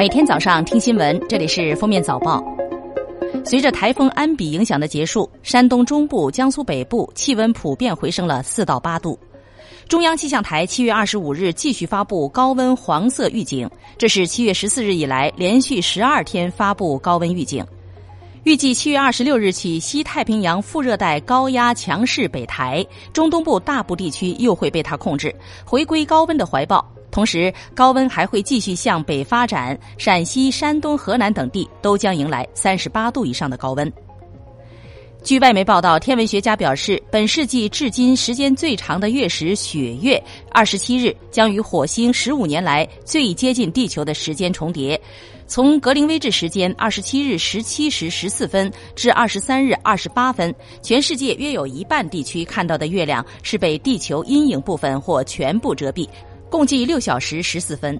每天早上听新闻，这里是《封面早报》。随着台风安比影响的结束，山东中部、江苏北部气温普遍回升了四到八度。中央气象台七月二十五日继续发布高温黄色预警，这是七月十四日以来连续十二天发布高温预警。预计七月二十六日起，西太平洋副热带高压强势北抬，中东部大部地区又会被它控制，回归高温的怀抱。同时，高温还会继续向北发展，陕西、山东、河南等地都将迎来三十八度以上的高温。据外媒报道，天文学家表示，本世纪至今时间最长的月食雪月，二十七日将与火星十五年来最接近地球的时间重叠。从格林威治时间二十七日十七时十四分至二十三日二十八分，全世界约有一半地区看到的月亮是被地球阴影部分或全部遮蔽。共计六小时十四分。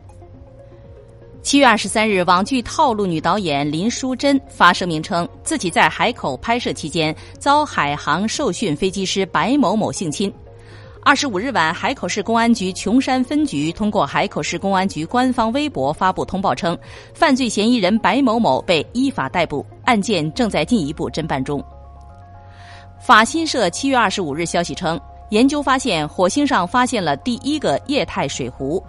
七月二十三日，网剧套路女导演林淑珍发声明称，自己在海口拍摄期间遭海航受训飞机师白某某性侵。二十五日晚，海口市公安局琼山分局通过海口市公安局官方微博发布通报称，犯罪嫌疑人白某某被依法逮捕，案件正在进一步侦办中。法新社七月二十五日消息称。研究发现，火星上发现了第一个液态水湖。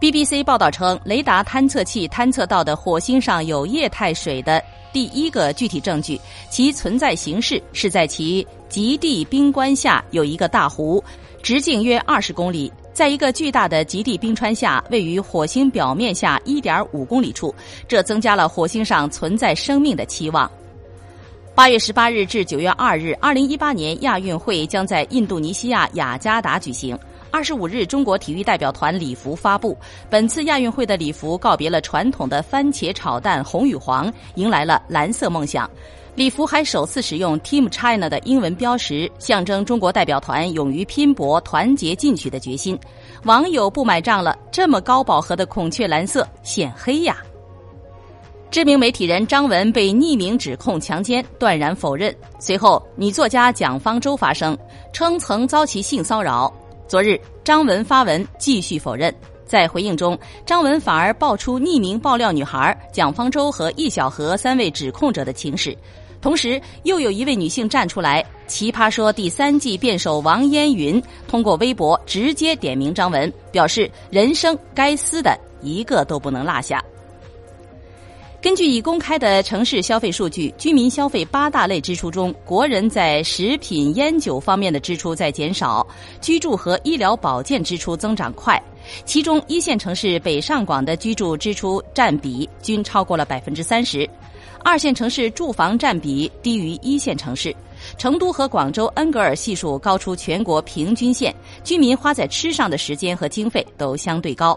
BBC 报道称，雷达探测器探测到的火星上有液态水的第一个具体证据，其存在形式是在其极地冰冠下有一个大湖，直径约二十公里，在一个巨大的极地冰川下，位于火星表面下一点五公里处，这增加了火星上存在生命的期望。八月十八日至九月二日，二零一八年亚运会将在印度尼西亚雅加达举行。二十五日，中国体育代表团礼服发布，本次亚运会的礼服告别了传统的番茄炒蛋红与黄，迎来了蓝色梦想。礼服还首次使用 Team China 的英文标识，象征中国代表团勇于拼搏、团结进取的决心。网友不买账了，这么高饱和的孔雀蓝色显黑呀！知名媒体人张文被匿名指控强奸，断然否认。随后，女作家蒋方舟发声，称曾遭其性骚扰。昨日，张文发文继续否认。在回应中，张文反而爆出匿名爆料女孩蒋方舟和易小荷三位指控者的情史。同时，又有一位女性站出来，《奇葩说》第三季辩手王嫣云通过微博直接点名张文，表示人生该撕的一个都不能落下。根据已公开的城市消费数据，居民消费八大类支出中，国人在食品、烟酒方面的支出在减少，居住和医疗保健支出增长快。其中，一线城市北上广的居住支出占比均超过了百分之三十，二线城市住房占比低于一线城市。成都和广州恩格尔系数高出全国平均线，居民花在吃上的时间和经费都相对高。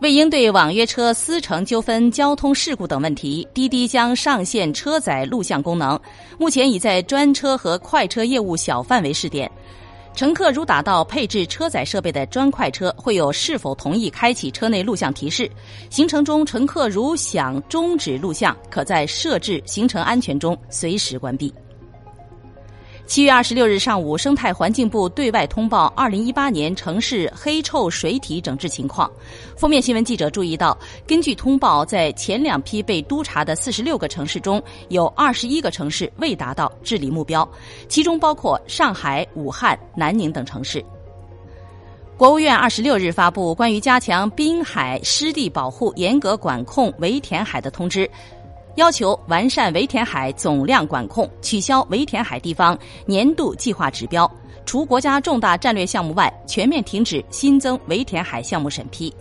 为应对网约车司乘纠纷、交通事故等问题，滴滴将上线车载录像功能。目前已在专车和快车业务小范围试点。乘客如打到配置车载设备的专快车，会有是否同意开启车内录像提示。行程中，乘客如想终止录像，可在设置行程安全中随时关闭。七月二十六日上午，生态环境部对外通报二零一八年城市黑臭水体整治情况。封面新闻记者注意到，根据通报，在前两批被督查的四十六个城市中，有二十一个城市未达到治理目标，其中包括上海、武汉、南宁等城市。国务院二十六日发布关于加强滨海湿地保护、严格管控围填海的通知。要求完善围填海总量管控，取消围填海地方年度计划指标，除国家重大战略项目外，全面停止新增围填海项目审批。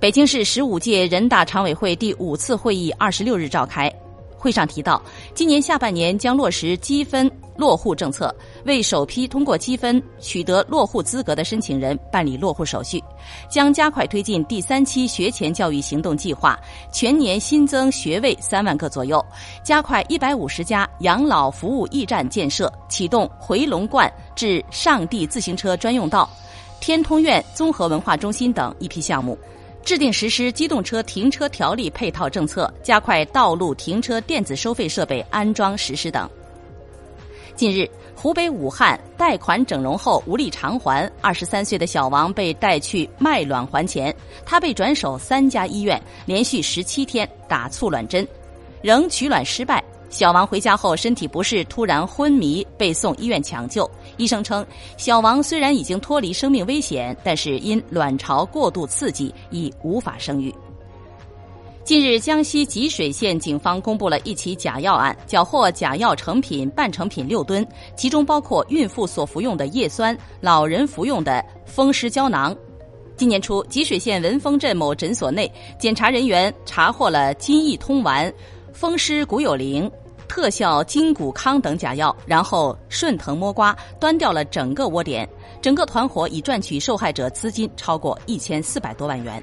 北京市十五届人大常委会第五次会议二十六日召开。会上提到，今年下半年将落实积分落户政策，为首批通过积分取得落户资格的申请人办理落户手续，将加快推进第三期学前教育行动计划，全年新增学位三万个左右，加快一百五十家养老服务驿站建设，启动回龙观至上地自行车专用道、天通苑综合文化中心等一批项目。制定实施机动车停车条例配套政策，加快道路停车电子收费设备安装实施等。近日，湖北武汉贷款整容后无力偿还，二十三岁的小王被带去卖卵还钱，他被转手三家医院，连续十七天打促卵针，仍取卵失败。小王回家后身体不适，突然昏迷，被送医院抢救。医生称，小王虽然已经脱离生命危险，但是因卵巢过度刺激，已无法生育。近日，江西吉水县警方公布了一起假药案，缴获假药成品、半成品六吨，其中包括孕妇所服用的叶酸、老人服用的风湿胶囊。今年初，吉水县文峰镇某诊所内，检查人员查获了金益通丸、风湿骨有灵。特效筋骨康等假药，然后顺藤摸瓜端掉了整个窝点，整个团伙已赚取受害者资金超过一千四百多万元。